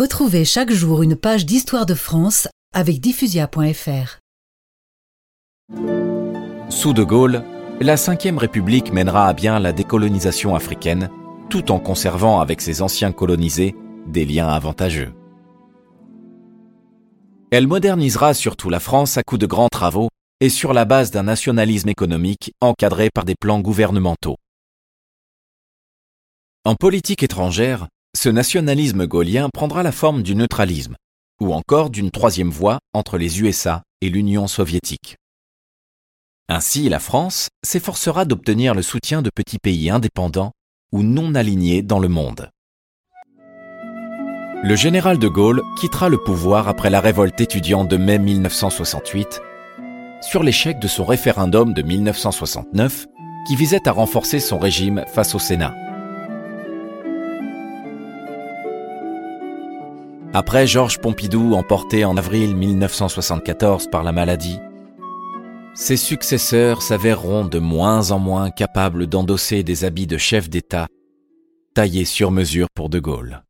Retrouvez chaque jour une page d'histoire de France avec diffusia.fr. Sous De Gaulle, la Ve République mènera à bien la décolonisation africaine, tout en conservant avec ses anciens colonisés des liens avantageux. Elle modernisera surtout la France à coups de grands travaux et sur la base d'un nationalisme économique encadré par des plans gouvernementaux. En politique étrangère, ce nationalisme gaullien prendra la forme du neutralisme, ou encore d'une troisième voie entre les USA et l'Union soviétique. Ainsi, la France s'efforcera d'obtenir le soutien de petits pays indépendants ou non alignés dans le monde. Le général de Gaulle quittera le pouvoir après la révolte étudiante de mai 1968 sur l'échec de son référendum de 1969 qui visait à renforcer son régime face au Sénat. Après Georges Pompidou emporté en avril 1974 par la maladie, ses successeurs s'avéreront de moins en moins capables d'endosser des habits de chef d'État taillés sur mesure pour De Gaulle.